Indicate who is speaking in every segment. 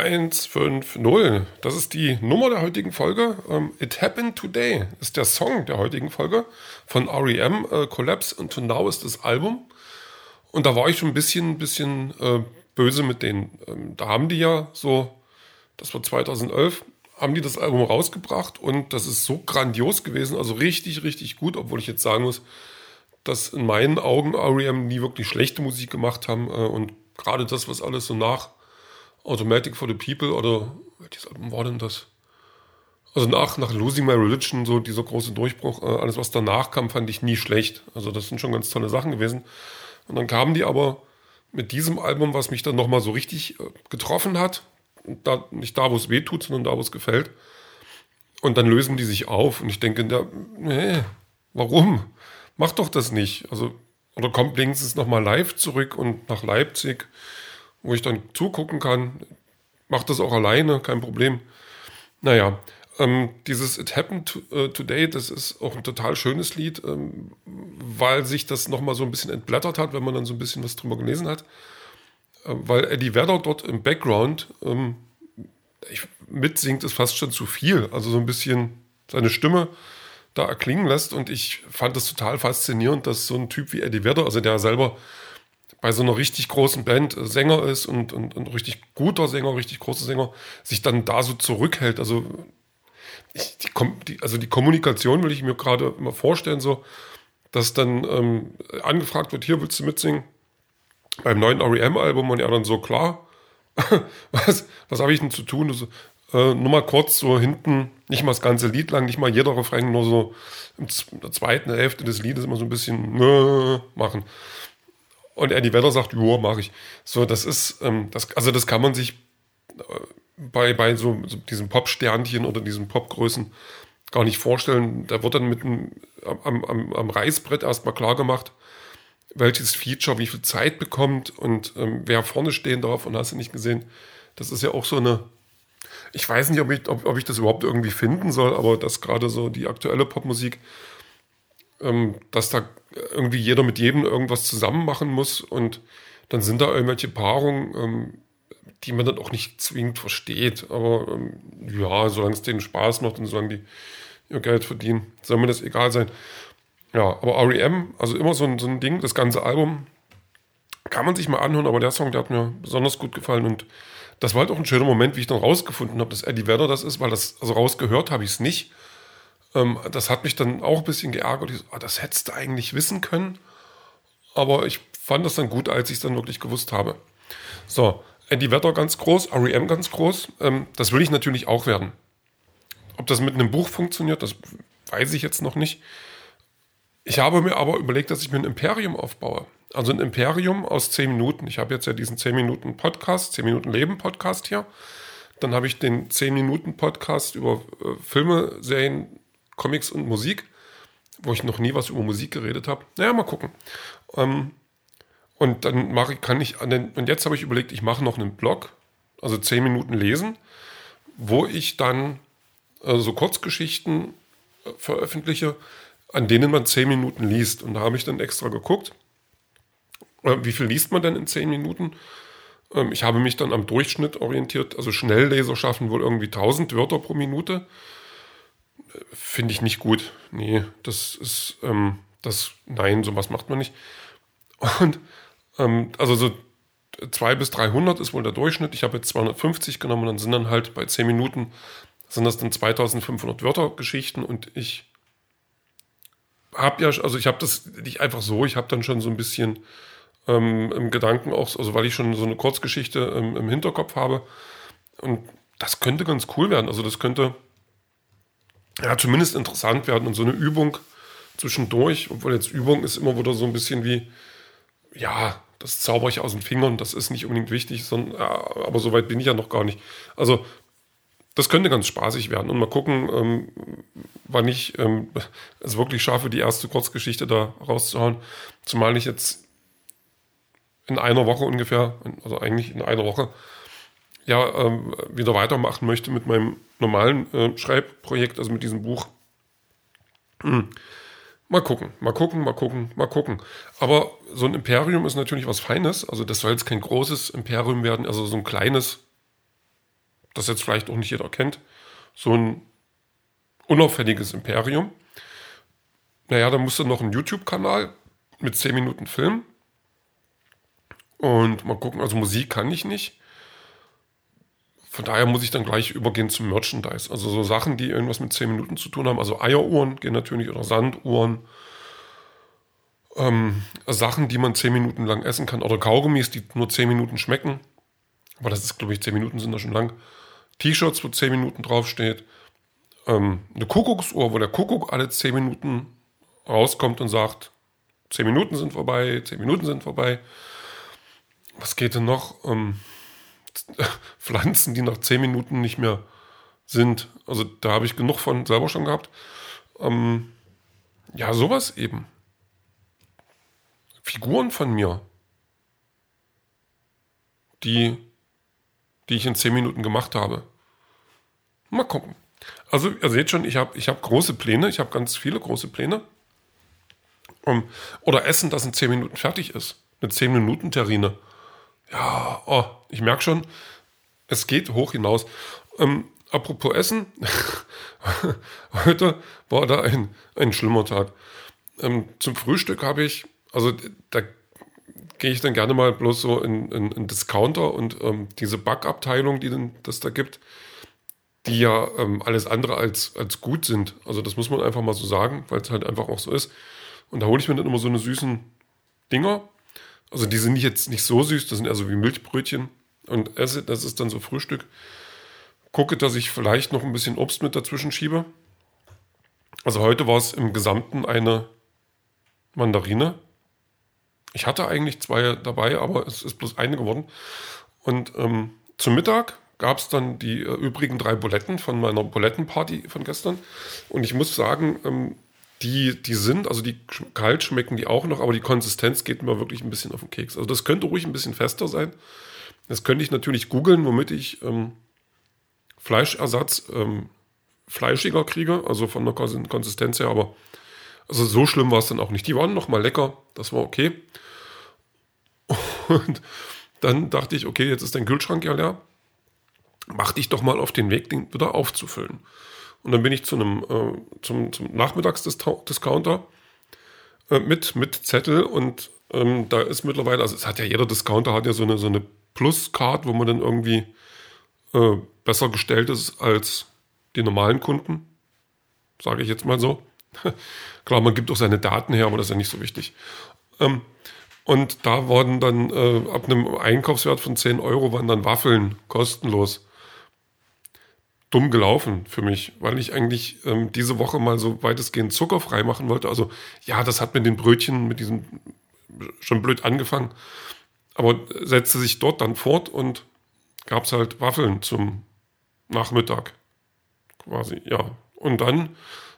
Speaker 1: 150. Das ist die Nummer der heutigen Folge. Um, It Happened Today ist der Song der heutigen Folge von REM. Uh, Collapse and To Now ist das Album. Und da war ich schon ein bisschen, bisschen äh, böse mit denen. Ähm, da haben die ja so, das war 2011, haben die das Album rausgebracht und das ist so grandios gewesen, also richtig, richtig gut, obwohl ich jetzt sagen muss, dass in meinen Augen REM nie wirklich schlechte Musik gemacht haben äh, und gerade das, was alles so nach Automatic for the People oder welches Album war denn das? Also nach, nach Losing My Religion, so dieser große Durchbruch, äh, alles was danach kam, fand ich nie schlecht. Also das sind schon ganz tolle Sachen gewesen. Und dann kamen die aber mit diesem Album, was mich dann nochmal so richtig äh, getroffen hat, da, nicht da, wo es weh tut, sondern da, wo es gefällt. Und dann lösen die sich auf und ich denke, nee, warum? Mach doch das nicht. Also, oder kommt wenigstens nochmal live zurück und nach Leipzig, wo ich dann zugucken kann. Mach das auch alleine, kein Problem. Naja, ähm, dieses It Happened äh, Today, das ist auch ein total schönes Lied, ähm, weil sich das nochmal so ein bisschen entblättert hat, wenn man dann so ein bisschen was drüber gelesen hat. Äh, weil Eddie Vedder dort im Background ähm, ich, mitsingt, ist fast schon zu viel. Also so ein bisschen seine Stimme da erklingen lässt. Und ich fand das total faszinierend, dass so ein Typ wie Eddie Vedder, also der selber bei so einer richtig großen Band Sänger ist und, und, und richtig guter Sänger, richtig großer Sänger, sich dann da so zurückhält. Also, ich, die, also die Kommunikation will ich mir gerade immer vorstellen, so, dass dann ähm, angefragt wird, hier willst du mitsingen? beim neuen REM-Album und er dann so, klar, was, was habe ich denn zu tun? Das, äh, nur mal kurz so hinten, nicht mal das ganze Lied lang, nicht mal jeder Refrain, nur so in der zweiten Hälfte des Liedes immer so ein bisschen äh, machen. Und Eddie Vedder sagt, ja, mache ich. So, das ist, ähm, das, also das kann man sich äh, bei, bei so, so diesem Pop-Sternchen oder diesen Popgrößen gar nicht vorstellen. Da wird dann mit einem, am, am, am Reißbrett erstmal klar gemacht, welches Feature wie viel Zeit bekommt und ähm, wer vorne stehen darf und hast du nicht gesehen. Das ist ja auch so eine, ich weiß nicht, ob ich, ob, ob ich das überhaupt irgendwie finden soll, aber dass gerade so die aktuelle Popmusik, ähm, dass da irgendwie jeder mit jedem irgendwas zusammen machen muss und dann sind da irgendwelche Paarungen, ähm, die man dann auch nicht zwingend versteht. Aber ähm, ja, solange es denen Spaß macht und solange die ihr Geld verdienen, soll mir das egal sein. Ja, aber REM, also immer so ein, so ein Ding, das ganze Album kann man sich mal anhören, aber der Song, der hat mir besonders gut gefallen und das war halt auch ein schöner Moment, wie ich dann rausgefunden habe, dass Eddie Vedder das ist, weil das, also rausgehört habe ich es nicht. Ähm, das hat mich dann auch ein bisschen geärgert. Ich so, ah, das hättest du eigentlich wissen können. Aber ich fand das dann gut, als ich es dann wirklich gewusst habe. So, Eddie Vedder ganz groß, REM ganz groß. Ähm, das will ich natürlich auch werden. Ob das mit einem Buch funktioniert, das weiß ich jetzt noch nicht. Ich habe mir aber überlegt, dass ich mir ein Imperium aufbaue. Also ein Imperium aus 10 Minuten. Ich habe jetzt ja diesen 10 Minuten Podcast, 10 Minuten Leben Podcast hier. Dann habe ich den 10 Minuten Podcast über äh, Filme, Serien, Comics und Musik, wo ich noch nie was über Musik geredet habe. Naja, mal gucken. Ähm, und dann mache ich, kann ich und jetzt habe ich überlegt, ich mache noch einen Blog, also 10 Minuten lesen, wo ich dann äh, so Kurzgeschichten äh, veröffentliche, an denen man zehn Minuten liest. Und da habe ich dann extra geguckt, äh, wie viel liest man denn in zehn Minuten? Ähm, ich habe mich dann am Durchschnitt orientiert. Also Schnellleser schaffen wohl irgendwie 1000 Wörter pro Minute. Finde ich nicht gut. Nee, das ist, ähm, das, nein, sowas macht man nicht. Und, ähm, also so 200 bis 300 ist wohl der Durchschnitt. Ich habe jetzt 250 genommen und dann sind dann halt bei 10 Minuten sind das dann 2500 Wörter Geschichten und ich habe ja, also ich habe das nicht einfach so, ich habe dann schon so ein bisschen ähm, im Gedanken auch, also weil ich schon so eine Kurzgeschichte ähm, im Hinterkopf habe. Und das könnte ganz cool werden. Also das könnte ja zumindest interessant werden und so eine Übung zwischendurch, obwohl jetzt Übung ist immer wieder so ein bisschen wie, ja, das zauber ich aus den Fingern, das ist nicht unbedingt wichtig, sondern, ja, aber so weit bin ich ja noch gar nicht. Also das könnte ganz spaßig werden. Und mal gucken, ähm, wann ich ähm, es wirklich schaffe, die erste Kurzgeschichte da rauszuhauen. Zumal ich jetzt in einer Woche ungefähr, also eigentlich in einer Woche, ja, ähm, wieder weitermachen möchte mit meinem normalen äh, Schreibprojekt, also mit diesem Buch. Hm. Mal gucken, mal gucken, mal gucken, mal gucken. Aber so ein Imperium ist natürlich was Feines. Also das soll jetzt kein großes Imperium werden, also so ein kleines das jetzt vielleicht auch nicht jeder kennt, so ein unauffälliges Imperium. Naja, dann musst du noch einen YouTube-Kanal mit 10 Minuten Film. Und mal gucken, also Musik kann ich nicht. Von daher muss ich dann gleich übergehen zum Merchandise. Also so Sachen, die irgendwas mit 10 Minuten zu tun haben. Also Eieruhren gehen natürlich oder Sanduhren. Ähm, Sachen, die man 10 Minuten lang essen kann. Oder Kaugummis, die nur 10 Minuten schmecken. Aber das ist, glaube ich, 10 Minuten sind da schon lang. T-Shirts, wo 10 Minuten draufsteht. Ähm, eine Kuckucksuhr, wo der Kuckuck alle 10 Minuten rauskommt und sagt, 10 Minuten sind vorbei, 10 Minuten sind vorbei. Was geht denn noch? Ähm, Pflanzen, die nach 10 Minuten nicht mehr sind. Also da habe ich genug von selber schon gehabt. Ähm, ja, sowas eben. Figuren von mir, die, die ich in 10 Minuten gemacht habe. Mal gucken. Also ihr seht schon, ich habe ich hab große Pläne, ich habe ganz viele große Pläne. Um, oder Essen, das in 10 Minuten fertig ist. Eine 10-Minuten-Terrine. Ja, oh, ich merke schon, es geht hoch hinaus. Ähm, apropos Essen, heute war da ein, ein schlimmer Tag. Ähm, zum Frühstück habe ich, also da gehe ich dann gerne mal bloß so in, in, in Discounter und ähm, diese Backabteilung, die das da gibt, die ja ähm, alles andere als, als gut sind. Also das muss man einfach mal so sagen, weil es halt einfach auch so ist. Und da hole ich mir dann immer so eine süßen Dinger. Also die sind jetzt nicht so süß, das sind eher so wie Milchbrötchen. Und esse, das ist dann so Frühstück. Gucke, dass ich vielleicht noch ein bisschen Obst mit dazwischen schiebe. Also heute war es im Gesamten eine Mandarine. Ich hatte eigentlich zwei dabei, aber es ist bloß eine geworden. Und ähm, zum Mittag gab es dann die äh, übrigen drei Buletten von meiner Bulettenparty von gestern. Und ich muss sagen, ähm, die, die sind, also die kalt schmecken die auch noch, aber die Konsistenz geht mir wirklich ein bisschen auf den Keks. Also das könnte ruhig ein bisschen fester sein. Das könnte ich natürlich googeln, womit ich ähm, Fleischersatz ähm, fleischiger kriege, also von der Konsistenz her, aber also so schlimm war es dann auch nicht. Die waren noch mal lecker, das war okay. Und dann dachte ich, okay, jetzt ist dein Kühlschrank ja leer. Mach dich doch mal auf den Weg, den wieder aufzufüllen. Und dann bin ich zu einem äh, zum, zum Nachmittagsdiscounter äh, mit, mit Zettel und ähm, da ist mittlerweile, also es hat ja jeder Discounter hat ja so eine, so eine Plus-Card, wo man dann irgendwie äh, besser gestellt ist als die normalen Kunden. Sage ich jetzt mal so. Klar, man gibt auch seine Daten her, aber das ist ja nicht so wichtig. Ähm, und da wurden dann äh, ab einem Einkaufswert von 10 Euro waren dann Waffeln kostenlos dumm gelaufen für mich, weil ich eigentlich ähm, diese Woche mal so weitestgehend zuckerfrei machen wollte. Also ja, das hat mit den Brötchen, mit diesem schon blöd angefangen, aber setzte sich dort dann fort und gab es halt Waffeln zum Nachmittag quasi, ja. Und dann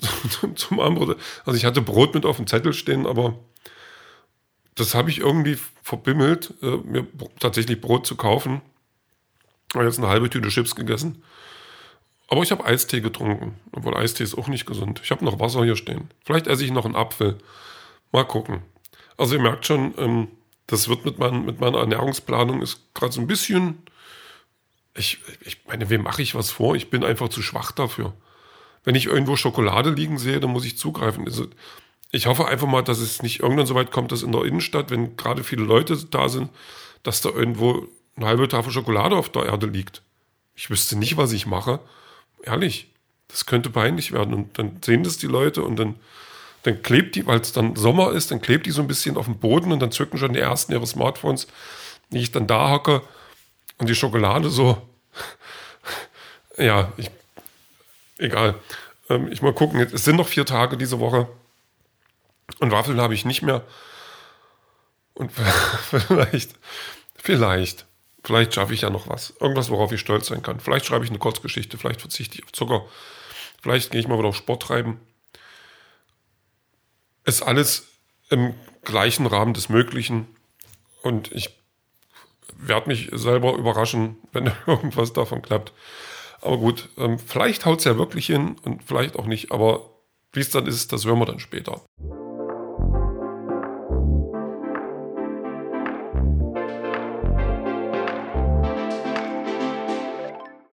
Speaker 1: zum Abendbrot, also ich hatte Brot mit auf dem Zettel stehen, aber das habe ich irgendwie verbimmelt, äh, mir tatsächlich Brot zu kaufen. Ich habe jetzt eine halbe Tüte Chips gegessen aber ich habe Eistee getrunken, obwohl Eistee ist auch nicht gesund. Ich habe noch Wasser hier stehen. Vielleicht esse ich noch einen Apfel. Mal gucken. Also ihr merkt schon, ähm, das wird mit, mein, mit meiner Ernährungsplanung ist gerade so ein bisschen. Ich, ich meine, wem mache ich was vor? Ich bin einfach zu schwach dafür. Wenn ich irgendwo Schokolade liegen sehe, dann muss ich zugreifen. Also ich hoffe einfach mal, dass es nicht irgendwann so weit kommt, dass in der Innenstadt, wenn gerade viele Leute da sind, dass da irgendwo eine halbe Tafel Schokolade auf der Erde liegt. Ich wüsste nicht, was ich mache ehrlich, das könnte peinlich werden. Und dann sehen das die Leute und dann, dann klebt die, weil es dann Sommer ist, dann klebt die so ein bisschen auf dem Boden und dann zücken schon die ersten ihre Smartphones, wie ich dann da hocke und die Schokolade so, ja, ich, egal. Ähm, ich mal gucken, es sind noch vier Tage diese Woche und Waffeln habe ich nicht mehr. Und vielleicht, vielleicht Vielleicht schaffe ich ja noch was. Irgendwas, worauf ich stolz sein kann. Vielleicht schreibe ich eine Kurzgeschichte, vielleicht verzichte ich auf Zucker. Vielleicht gehe ich mal wieder auf Sport treiben. Ist alles im gleichen Rahmen des Möglichen. Und ich werde mich selber überraschen, wenn irgendwas davon klappt. Aber gut, ähm, vielleicht haut es ja wirklich hin und vielleicht auch nicht. Aber wie es dann ist, das hören wir dann später.